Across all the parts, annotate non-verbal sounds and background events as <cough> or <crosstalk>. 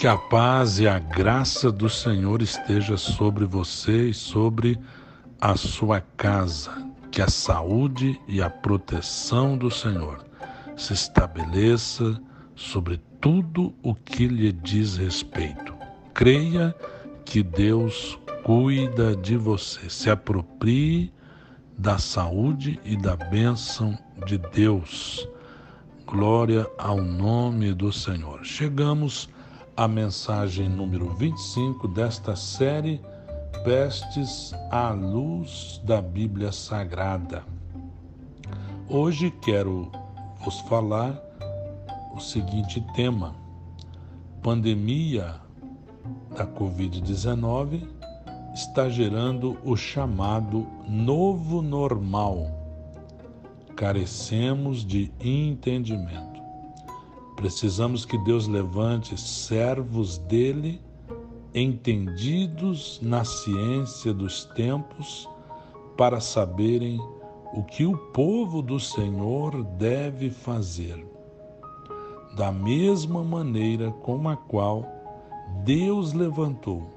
Que a paz e a graça do Senhor esteja sobre você e sobre a sua casa. Que a saúde e a proteção do Senhor se estabeleça sobre tudo o que lhe diz respeito. Creia que Deus cuida de você. Se aproprie da saúde e da bênção de Deus. Glória ao nome do Senhor. Chegamos a mensagem número 25 desta série Pestes à Luz da Bíblia Sagrada. Hoje quero vos falar o seguinte tema: pandemia da Covid-19 está gerando o chamado novo normal. Carecemos de entendimento. Precisamos que Deus levante servos dele, entendidos na ciência dos tempos, para saberem o que o povo do Senhor deve fazer. Da mesma maneira com a qual Deus levantou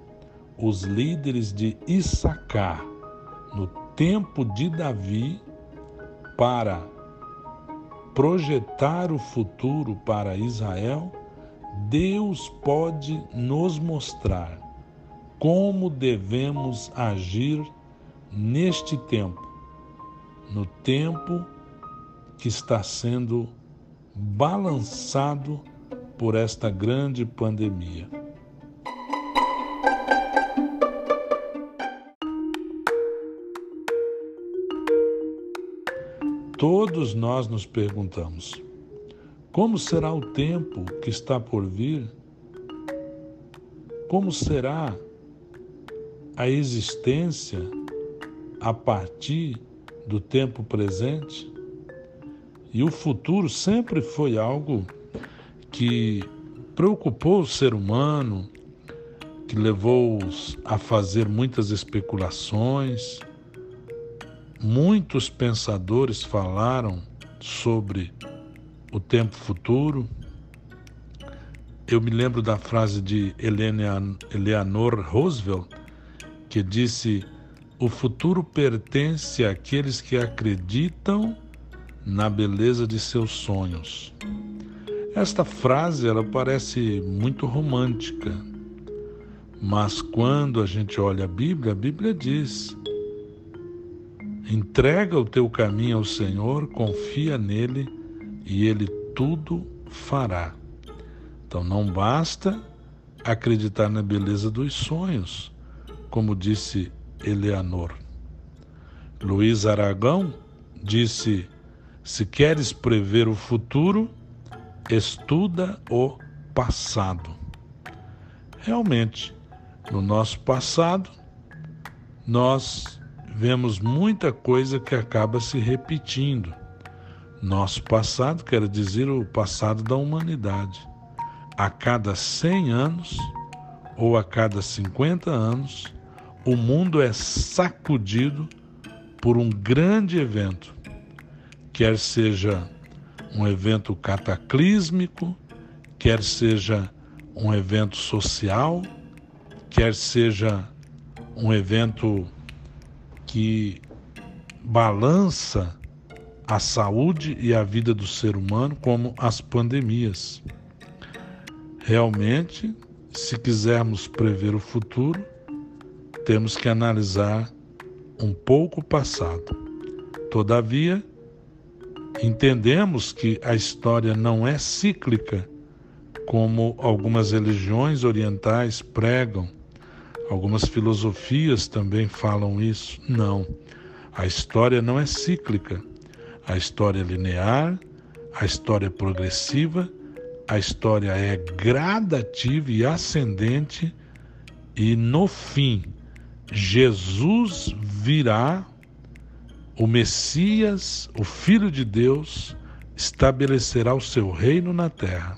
os líderes de Issacar no tempo de Davi para projetar o futuro para Israel, Deus pode nos mostrar como devemos agir neste tempo, no tempo que está sendo balançado por esta grande pandemia. Todos nós nos perguntamos: como será o tempo que está por vir? Como será a existência a partir do tempo presente? E o futuro sempre foi algo que preocupou o ser humano, que levou-os a fazer muitas especulações Muitos pensadores falaram sobre o tempo futuro. Eu me lembro da frase de Eleanor Roosevelt, que disse: O futuro pertence àqueles que acreditam na beleza de seus sonhos. Esta frase ela parece muito romântica, mas quando a gente olha a Bíblia, a Bíblia diz Entrega o teu caminho ao Senhor, confia nele e ele tudo fará. Então não basta acreditar na beleza dos sonhos, como disse Eleanor. Luiz Aragão disse: se queres prever o futuro, estuda o passado. Realmente, no nosso passado, nós vemos muita coisa que acaba se repetindo. Nosso passado quer dizer o passado da humanidade. A cada 100 anos ou a cada 50 anos, o mundo é sacudido por um grande evento, quer seja um evento cataclísmico, quer seja um evento social, quer seja um evento que balança a saúde e a vida do ser humano, como as pandemias. Realmente, se quisermos prever o futuro, temos que analisar um pouco o passado. Todavia, entendemos que a história não é cíclica, como algumas religiões orientais pregam Algumas filosofias também falam isso. Não. A história não é cíclica. A história é linear, a história é progressiva, a história é gradativa e ascendente, e no fim, Jesus virá, o Messias, o Filho de Deus, estabelecerá o seu reino na terra.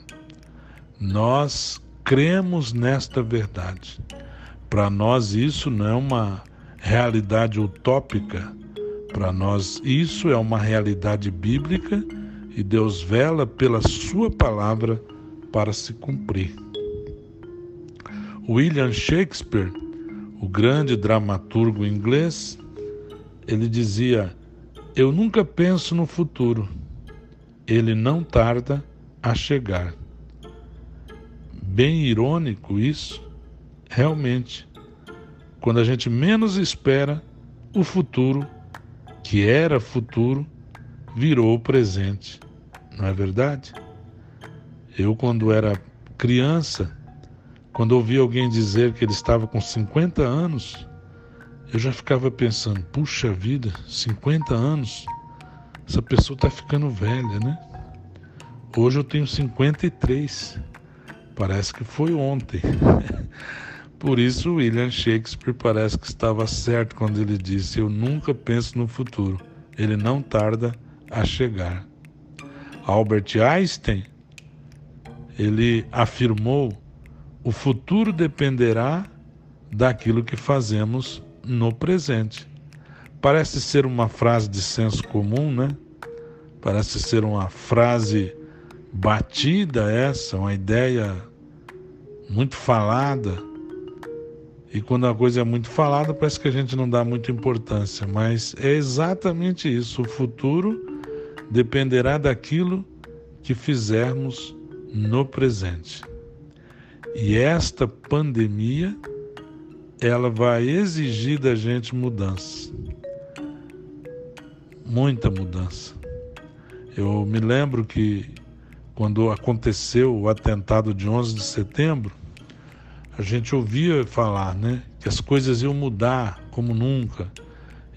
Nós cremos nesta verdade. Para nós, isso não é uma realidade utópica. Para nós, isso é uma realidade bíblica e Deus vela pela Sua palavra para se cumprir. William Shakespeare, o grande dramaturgo inglês, ele dizia: Eu nunca penso no futuro, ele não tarda a chegar. Bem irônico isso, realmente. Quando a gente menos espera, o futuro, que era futuro, virou presente. Não é verdade? Eu, quando era criança, quando ouvi alguém dizer que ele estava com 50 anos, eu já ficava pensando: puxa vida, 50 anos, essa pessoa está ficando velha, né? Hoje eu tenho 53, parece que foi ontem. <laughs> Por isso, William Shakespeare parece que estava certo quando ele disse: Eu nunca penso no futuro, ele não tarda a chegar. Albert Einstein, ele afirmou: o futuro dependerá daquilo que fazemos no presente. Parece ser uma frase de senso comum, né? Parece ser uma frase batida essa, uma ideia muito falada. E quando a coisa é muito falada, parece que a gente não dá muita importância, mas é exatamente isso. O futuro dependerá daquilo que fizermos no presente. E esta pandemia, ela vai exigir da gente mudança. Muita mudança. Eu me lembro que quando aconteceu o atentado de 11 de setembro, a gente ouvia falar, né, que as coisas iam mudar como nunca.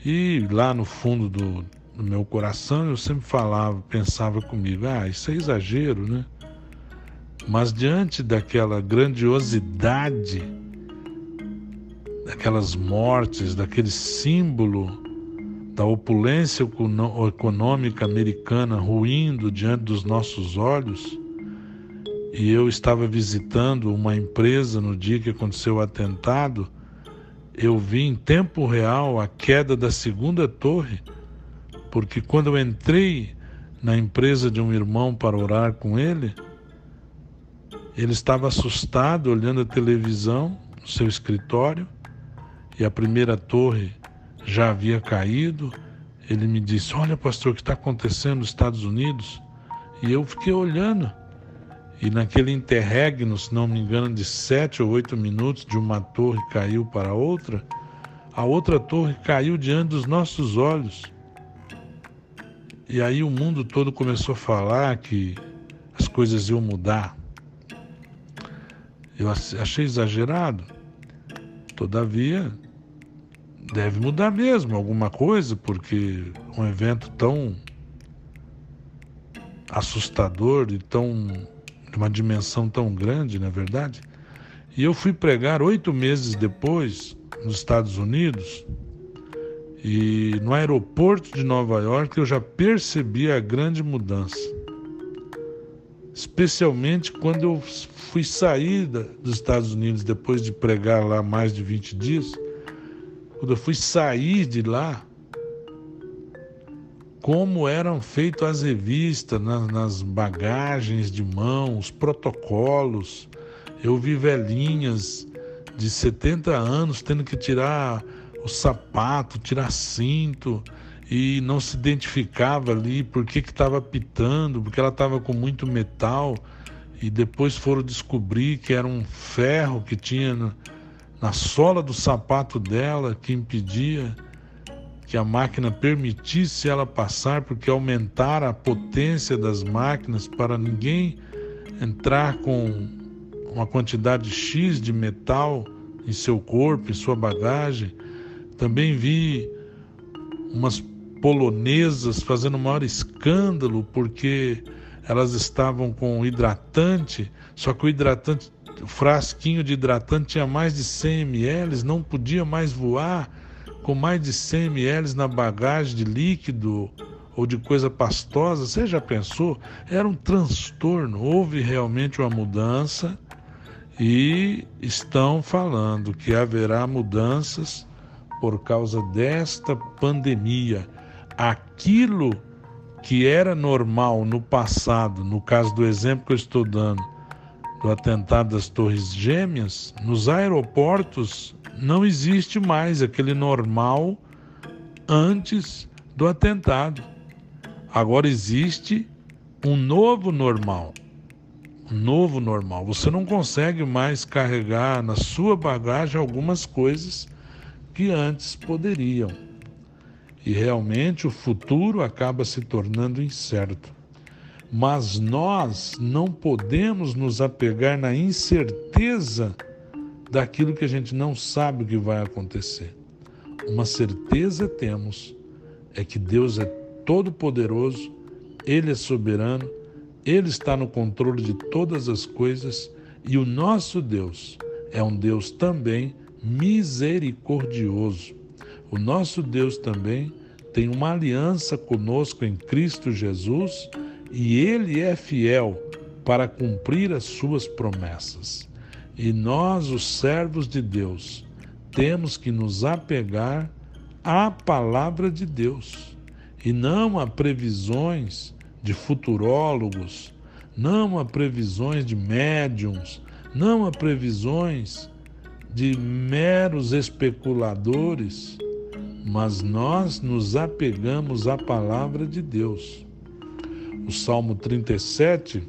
E lá no fundo do, do meu coração eu sempre falava, pensava comigo, ah, isso é exagero, né? Mas diante daquela grandiosidade, daquelas mortes, daquele símbolo da opulência econômica americana ruindo diante dos nossos olhos, e eu estava visitando uma empresa no dia que aconteceu o atentado, eu vi em tempo real a queda da segunda torre, porque quando eu entrei na empresa de um irmão para orar com ele, ele estava assustado olhando a televisão no seu escritório e a primeira torre já havia caído. Ele me disse: Olha, pastor, o que está acontecendo nos Estados Unidos? E eu fiquei olhando. E naquele interregno, se não me engano, de sete ou oito minutos, de uma torre caiu para outra, a outra torre caiu diante dos nossos olhos. E aí o mundo todo começou a falar que as coisas iam mudar. Eu achei exagerado. Todavia, deve mudar mesmo alguma coisa, porque um evento tão assustador e tão de uma dimensão tão grande, na é verdade. E eu fui pregar oito meses depois nos Estados Unidos e no aeroporto de Nova York eu já percebi a grande mudança especialmente quando eu fui sair dos Estados Unidos depois de pregar lá mais de 20 dias, quando eu fui sair de lá, como eram feitas as revistas nas, nas bagagens de mão, os protocolos. Eu vi velhinhas de 70 anos tendo que tirar o sapato, tirar cinto, e não se identificava ali por que estava pitando, porque ela estava com muito metal e depois foram descobrir que era um ferro que tinha na, na sola do sapato dela que impedia que a máquina permitisse ela passar, porque aumentaram a potência das máquinas para ninguém entrar com uma quantidade X de metal em seu corpo, em sua bagagem. Também vi umas polonesas fazendo o maior escândalo porque elas estavam com hidratante, só que o hidratante, o frasquinho de hidratante tinha mais de 100 ml, não podia mais voar com mais de 100 ml na bagagem de líquido ou de coisa pastosa. Você já pensou? Era um transtorno. Houve realmente uma mudança e estão falando que haverá mudanças por causa desta pandemia aquilo que era normal no passado, no caso do exemplo que eu estou dando, do atentado das Torres Gêmeas, nos aeroportos não existe mais aquele normal antes do atentado. Agora existe um novo normal. Um novo normal. Você não consegue mais carregar na sua bagagem algumas coisas que antes poderiam. E realmente o futuro acaba se tornando incerto. Mas nós não podemos nos apegar na incerteza daquilo que a gente não sabe o que vai acontecer. Uma certeza temos é que Deus é todo-poderoso, Ele é soberano, Ele está no controle de todas as coisas e o nosso Deus é um Deus também misericordioso. O nosso Deus também tem uma aliança conosco em Cristo Jesus e Ele é fiel para cumprir as suas promessas. E nós, os servos de Deus, temos que nos apegar à palavra de Deus e não a previsões de futurólogos, não a previsões de médiums, não a previsões de meros especuladores, mas nós nos apegamos à palavra de Deus. O Salmo 37,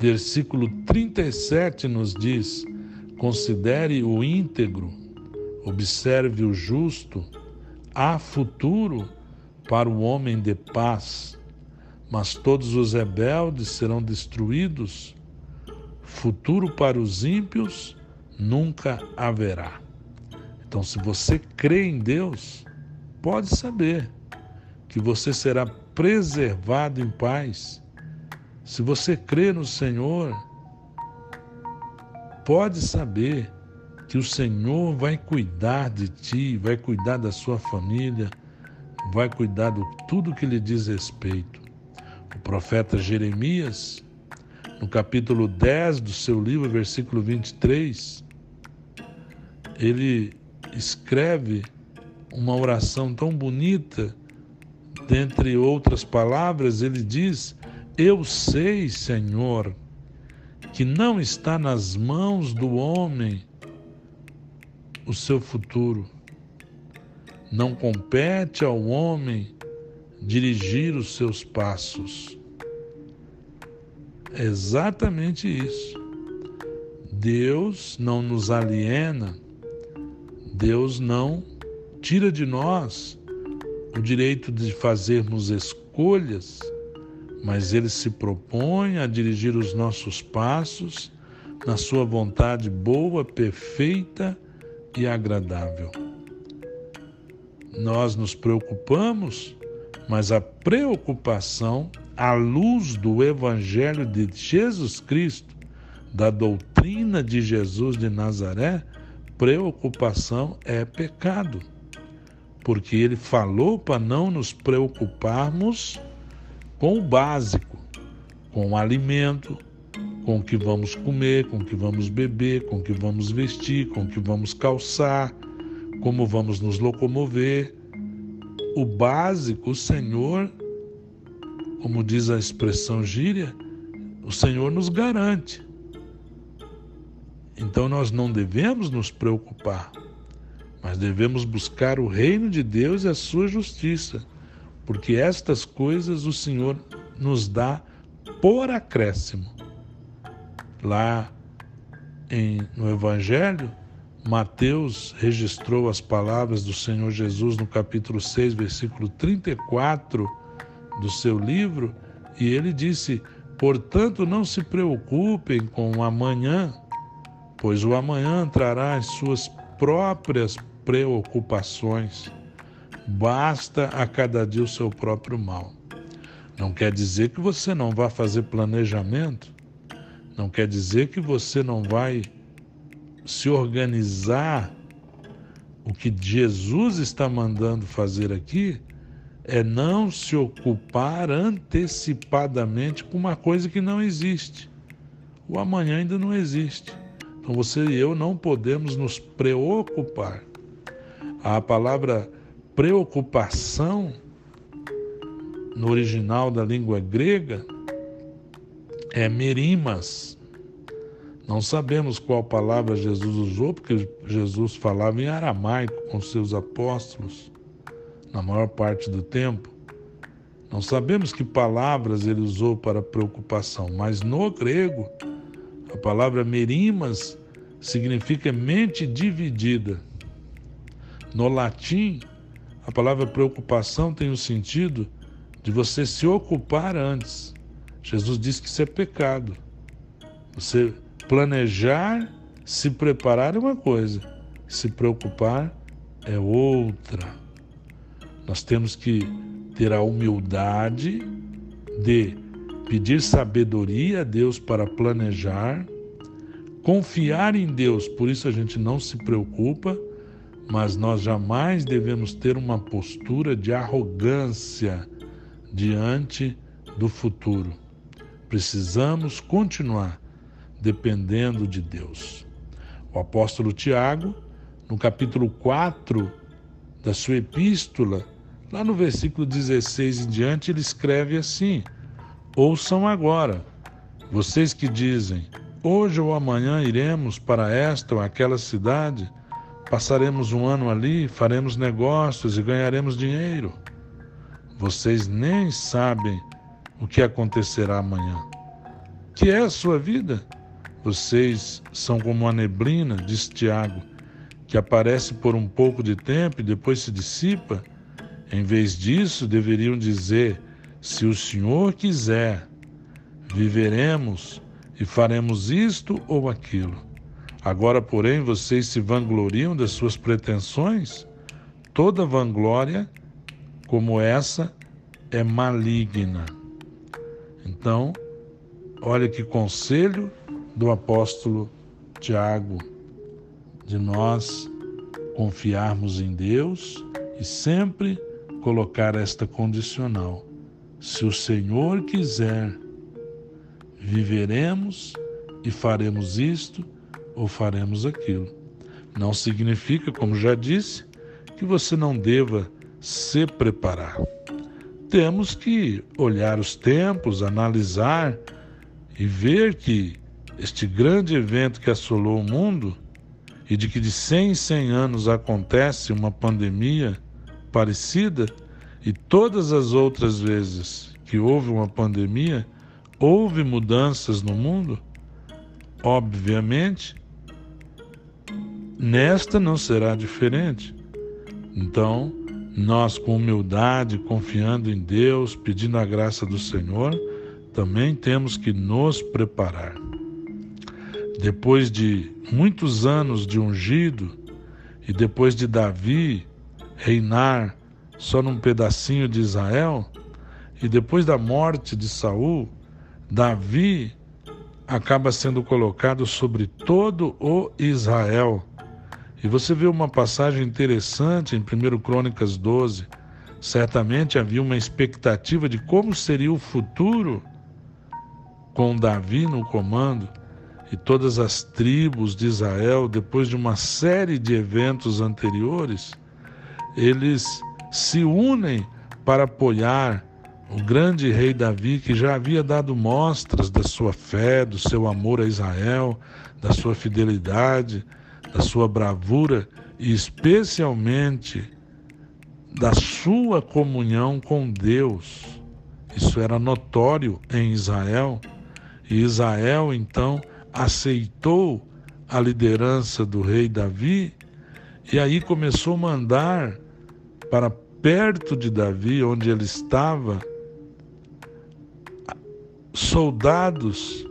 versículo 37 nos diz: Considere o íntegro, observe o justo, há futuro para o homem de paz, mas todos os rebeldes serão destruídos. Futuro para os ímpios nunca haverá. Então, se você crê em Deus, pode saber que você será preservado em paz. Se você crê no Senhor, pode saber que o Senhor vai cuidar de ti, vai cuidar da sua família, vai cuidar de tudo que lhe diz respeito. O profeta Jeremias, no capítulo 10 do seu livro, versículo 23, ele escreve uma oração tão bonita, dentre outras palavras, ele diz: Eu sei, Senhor, que não está nas mãos do homem o seu futuro não compete ao homem dirigir os seus passos. É exatamente isso. Deus não nos aliena, Deus não tira de nós o direito de fazermos escolhas, mas Ele se propõe a dirigir os nossos passos na Sua vontade boa, perfeita e agradável nós nos preocupamos, mas a preocupação à luz do Evangelho de Jesus Cristo, da doutrina de Jesus de Nazaré, preocupação é pecado. Porque ele falou para não nos preocuparmos com o básico, com o alimento, com o que vamos comer, com o que vamos beber, com o que vamos vestir, com o que vamos calçar como vamos nos locomover. O básico, o Senhor, como diz a expressão gíria, o Senhor nos garante. Então nós não devemos nos preocupar, mas devemos buscar o reino de Deus e a sua justiça, porque estas coisas o Senhor nos dá por acréscimo. Lá em, no Evangelho, Mateus registrou as palavras do Senhor Jesus no capítulo 6, versículo 34 do seu livro, e ele disse: Portanto, não se preocupem com o amanhã, pois o amanhã trará as suas próprias preocupações. Basta a cada dia o seu próprio mal. Não quer dizer que você não vá fazer planejamento, não quer dizer que você não vai se organizar, o que Jesus está mandando fazer aqui é não se ocupar antecipadamente com uma coisa que não existe. O amanhã ainda não existe. Então você e eu não podemos nos preocupar. A palavra preocupação, no original da língua grega, é merimas. Não sabemos qual palavra Jesus usou, porque Jesus falava em aramaico com seus apóstolos na maior parte do tempo. Não sabemos que palavras ele usou para preocupação, mas no grego, a palavra merimas significa mente dividida. No latim, a palavra preocupação tem o sentido de você se ocupar antes. Jesus disse que isso é pecado. Você Planejar, se preparar é uma coisa, se preocupar é outra. Nós temos que ter a humildade de pedir sabedoria a Deus para planejar, confiar em Deus, por isso a gente não se preocupa, mas nós jamais devemos ter uma postura de arrogância diante do futuro. Precisamos continuar dependendo de Deus. O apóstolo Tiago, no capítulo 4 da sua epístola, lá no versículo 16 em diante, ele escreve assim: Ouçam agora, vocês que dizem, hoje ou amanhã iremos para esta ou aquela cidade, passaremos um ano ali, faremos negócios e ganharemos dinheiro. Vocês nem sabem o que acontecerá amanhã. Que é a sua vida? Vocês são como a neblina, diz Tiago, que aparece por um pouco de tempo e depois se dissipa. Em vez disso, deveriam dizer: se o Senhor quiser, viveremos e faremos isto ou aquilo. Agora, porém, vocês se vangloriam das suas pretensões? Toda vanglória como essa é maligna. Então, olha que conselho do apóstolo Tiago, de nós confiarmos em Deus e sempre colocar esta condicional: se o Senhor quiser, viveremos e faremos isto ou faremos aquilo. Não significa, como já disse, que você não deva se preparar. Temos que olhar os tempos, analisar e ver que este grande evento que assolou o mundo e de que de 100 em 100 anos acontece uma pandemia parecida, e todas as outras vezes que houve uma pandemia, houve mudanças no mundo, obviamente, nesta não será diferente. Então, nós, com humildade, confiando em Deus, pedindo a graça do Senhor, também temos que nos preparar. Depois de muitos anos de ungido e depois de Davi reinar só num pedacinho de Israel, e depois da morte de Saul, Davi acaba sendo colocado sobre todo o Israel. E você vê uma passagem interessante em 1 Crônicas 12. Certamente havia uma expectativa de como seria o futuro com Davi no comando e todas as tribos de Israel, depois de uma série de eventos anteriores, eles se unem para apoiar o grande rei Davi, que já havia dado mostras da sua fé, do seu amor a Israel, da sua fidelidade, da sua bravura e especialmente da sua comunhão com Deus. Isso era notório em Israel. E Israel, então, aceitou a liderança do rei Davi e aí começou a mandar para perto de Davi, onde ele estava, soldados,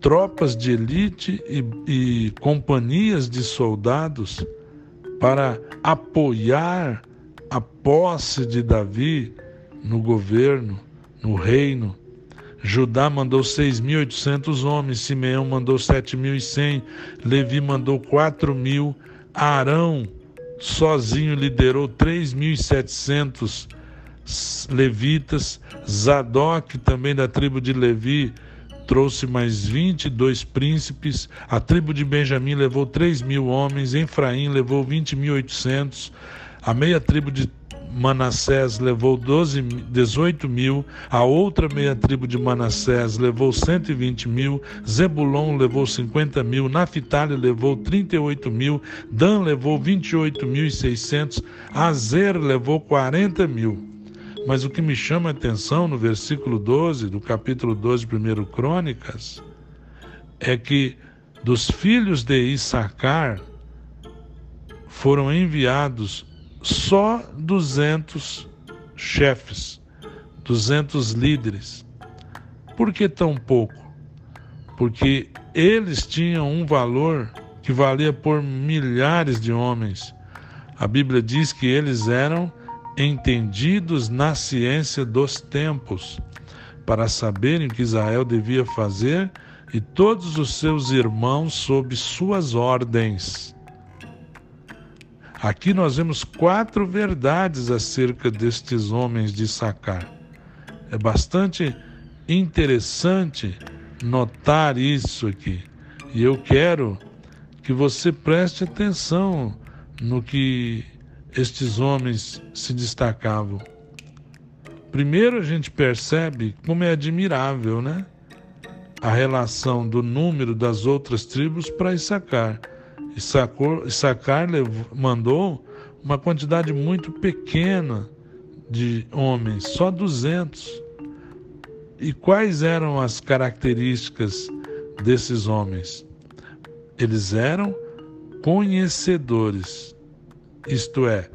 tropas de elite e, e companhias de soldados para apoiar a posse de Davi no governo, no reino. Judá mandou 6.800 homens, Simeão mandou 7.100, Levi mandou 4.000, Arão sozinho liderou 3.700 levitas, Zadok, também da tribo de Levi, trouxe mais 22 príncipes, a tribo de Benjamim levou 3 mil homens, Efraim levou 20.800, a meia tribo de Manassés levou 12, 18 mil, a outra meia tribo de Manassés levou 120 mil, Zebulon levou 50 mil, Naphtali levou 38 mil, Dan levou 28.600, Azer levou 40 mil. Mas o que me chama a atenção no versículo 12 do capítulo 12 de 1 Crônicas é que dos filhos de Issacar foram enviados só 200 chefes, 200 líderes. Por que tão pouco? Porque eles tinham um valor que valia por milhares de homens. A Bíblia diz que eles eram entendidos na ciência dos tempos, para saberem o que Israel devia fazer e todos os seus irmãos sob suas ordens. Aqui nós vemos quatro verdades acerca destes homens de Sacar. É bastante interessante notar isso aqui. E eu quero que você preste atenção no que estes homens se destacavam. Primeiro a gente percebe como é admirável, né? A relação do número das outras tribos para Issacar. Issacar mandou uma quantidade muito pequena de homens, só 200. E quais eram as características desses homens? Eles eram conhecedores, isto é,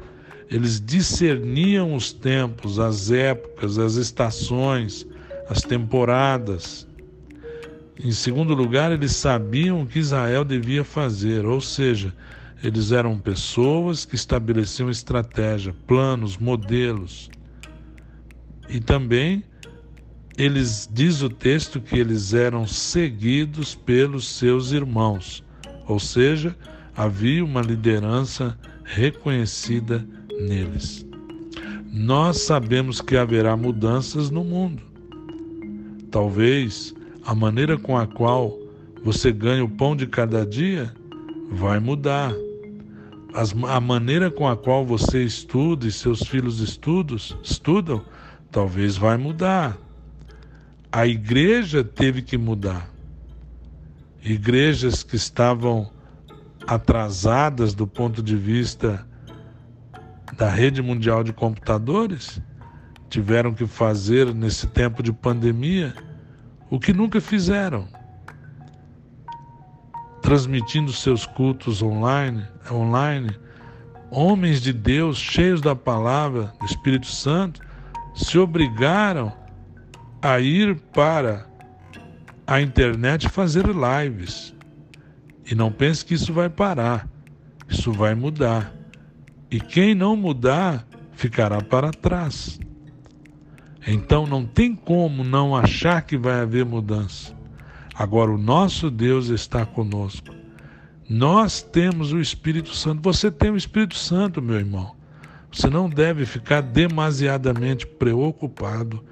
eles discerniam os tempos, as épocas, as estações, as temporadas. Em segundo lugar, eles sabiam o que Israel devia fazer, ou seja, eles eram pessoas que estabeleciam estratégia, planos, modelos. E também eles diz o texto que eles eram seguidos pelos seus irmãos, ou seja, havia uma liderança reconhecida neles. Nós sabemos que haverá mudanças no mundo. Talvez a maneira com a qual você ganha o pão de cada dia vai mudar. As, a maneira com a qual você estuda e seus filhos estudos, estudam, talvez vai mudar. A igreja teve que mudar. Igrejas que estavam atrasadas do ponto de vista da rede mundial de computadores tiveram que fazer nesse tempo de pandemia o que nunca fizeram, transmitindo seus cultos online, online, homens de Deus cheios da palavra do Espírito Santo se obrigaram a ir para a internet fazer lives. E não pense que isso vai parar. Isso vai mudar. E quem não mudar ficará para trás. Então não tem como não achar que vai haver mudança. Agora o nosso Deus está conosco. Nós temos o Espírito Santo. Você tem o Espírito Santo, meu irmão. Você não deve ficar demasiadamente preocupado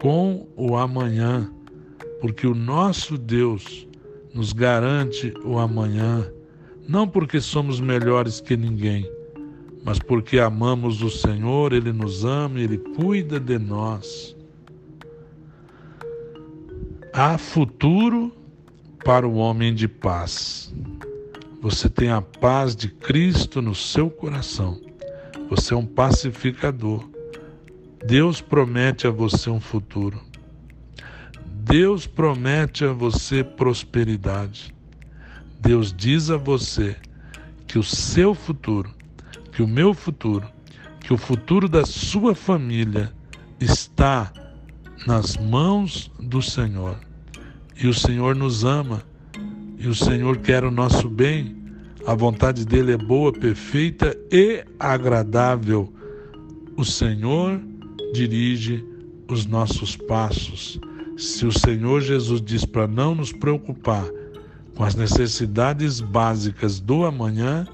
com o amanhã, porque o nosso Deus nos garante o amanhã, não porque somos melhores que ninguém, mas porque amamos o Senhor, Ele nos ama, Ele cuida de nós. Há futuro para o homem de paz. Você tem a paz de Cristo no seu coração. Você é um pacificador. Deus promete a você um futuro. Deus promete a você prosperidade. Deus diz a você que o seu futuro que o meu futuro, que o futuro da sua família está nas mãos do Senhor. E o Senhor nos ama, e o Senhor quer o nosso bem. A vontade dele é boa, perfeita e agradável. O Senhor dirige os nossos passos. Se o Senhor Jesus diz para não nos preocupar com as necessidades básicas do amanhã,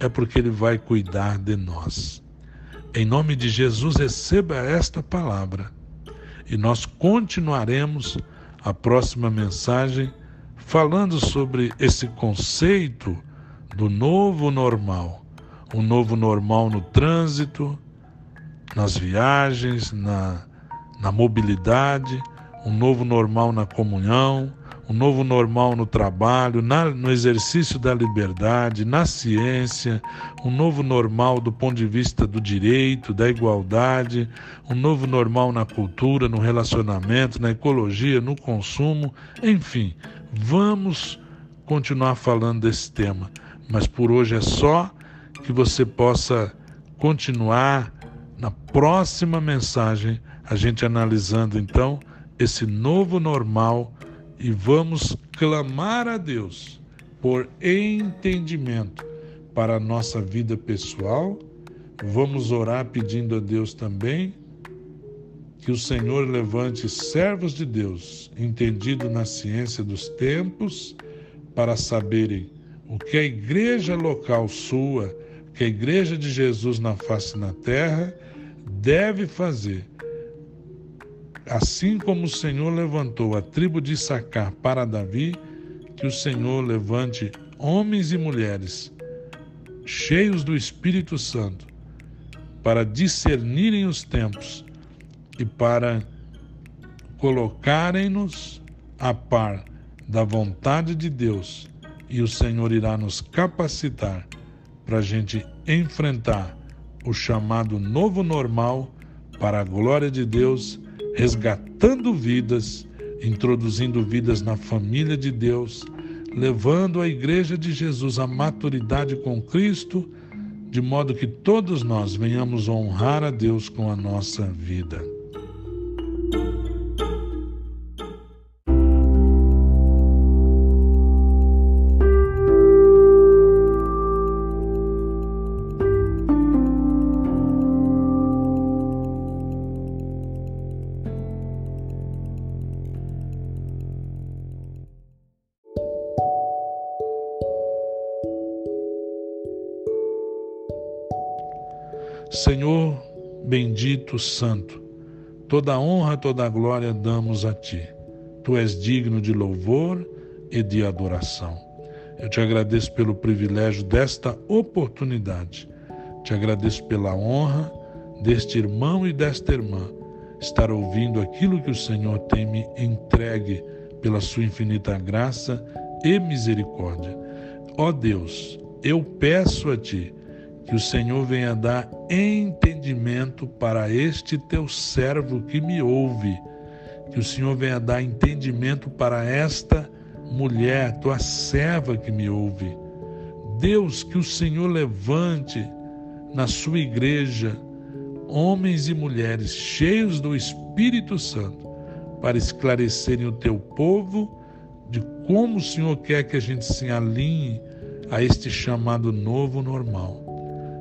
é porque Ele vai cuidar de nós. Em nome de Jesus, receba esta palavra e nós continuaremos a próxima mensagem falando sobre esse conceito do novo normal. Um novo normal no trânsito, nas viagens, na, na mobilidade, um novo normal na comunhão, um novo normal no trabalho, na, no exercício da liberdade, na ciência, um novo normal do ponto de vista do direito, da igualdade, um novo normal na cultura, no relacionamento, na ecologia, no consumo, enfim, vamos continuar falando desse tema, mas por hoje é só que você possa continuar na próxima mensagem a gente analisando então esse novo normal e vamos clamar a Deus por entendimento para a nossa vida pessoal. Vamos orar pedindo a Deus também que o Senhor levante servos de Deus, entendido na ciência dos tempos, para saberem o que a igreja local sua, que a igreja de Jesus na face na terra deve fazer Assim como o Senhor levantou a tribo de Sacar para Davi, que o Senhor levante homens e mulheres cheios do Espírito Santo para discernirem os tempos e para colocarem-nos a par da vontade de Deus, e o Senhor irá nos capacitar para a gente enfrentar o chamado novo normal para a glória de Deus resgatando vidas, introduzindo vidas na família de Deus, levando a Igreja de Jesus à maturidade com Cristo, de modo que todos nós venhamos honrar a Deus com a nossa vida. Bendito, santo, toda honra, toda glória damos a ti. Tu és digno de louvor e de adoração. Eu te agradeço pelo privilégio desta oportunidade. Te agradeço pela honra deste irmão e desta irmã estar ouvindo aquilo que o Senhor tem me entregue pela sua infinita graça e misericórdia. Ó Deus, eu peço a ti que o Senhor venha dar entendimento para este teu servo que me ouve. Que o Senhor venha dar entendimento para esta mulher, tua serva que me ouve. Deus, que o Senhor levante na sua igreja homens e mulheres cheios do Espírito Santo para esclarecerem o teu povo de como o Senhor quer que a gente se alinhe a este chamado novo normal.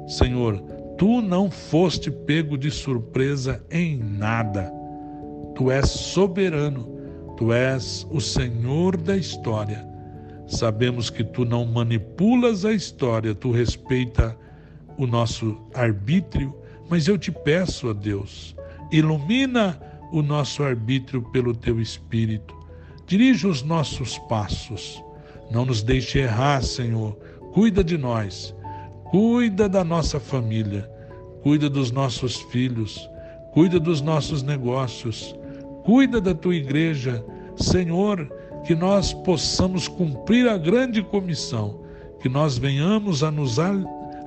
Senhor, tu não foste pego de surpresa em nada. Tu és soberano, tu és o Senhor da história. Sabemos que tu não manipulas a história, tu respeita o nosso arbítrio, mas eu te peço, a Deus, ilumina o nosso arbítrio pelo teu espírito. Dirige os nossos passos. Não nos deixe errar, Senhor. Cuida de nós Cuida da nossa família, cuida dos nossos filhos, cuida dos nossos negócios, cuida da tua igreja. Senhor, que nós possamos cumprir a grande comissão, que nós venhamos a nos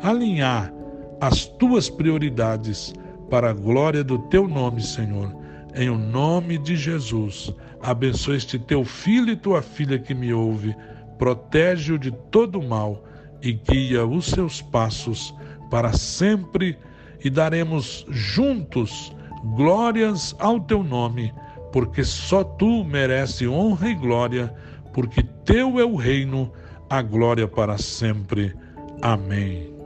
alinhar às tuas prioridades para a glória do teu nome, Senhor. Em o nome de Jesus, abençoe este teu filho e tua filha que me ouve, protege-o de todo mal e guia os seus passos para sempre, e daremos juntos glórias ao teu nome, porque só tu merece honra e glória, porque teu é o reino, a glória para sempre. Amém.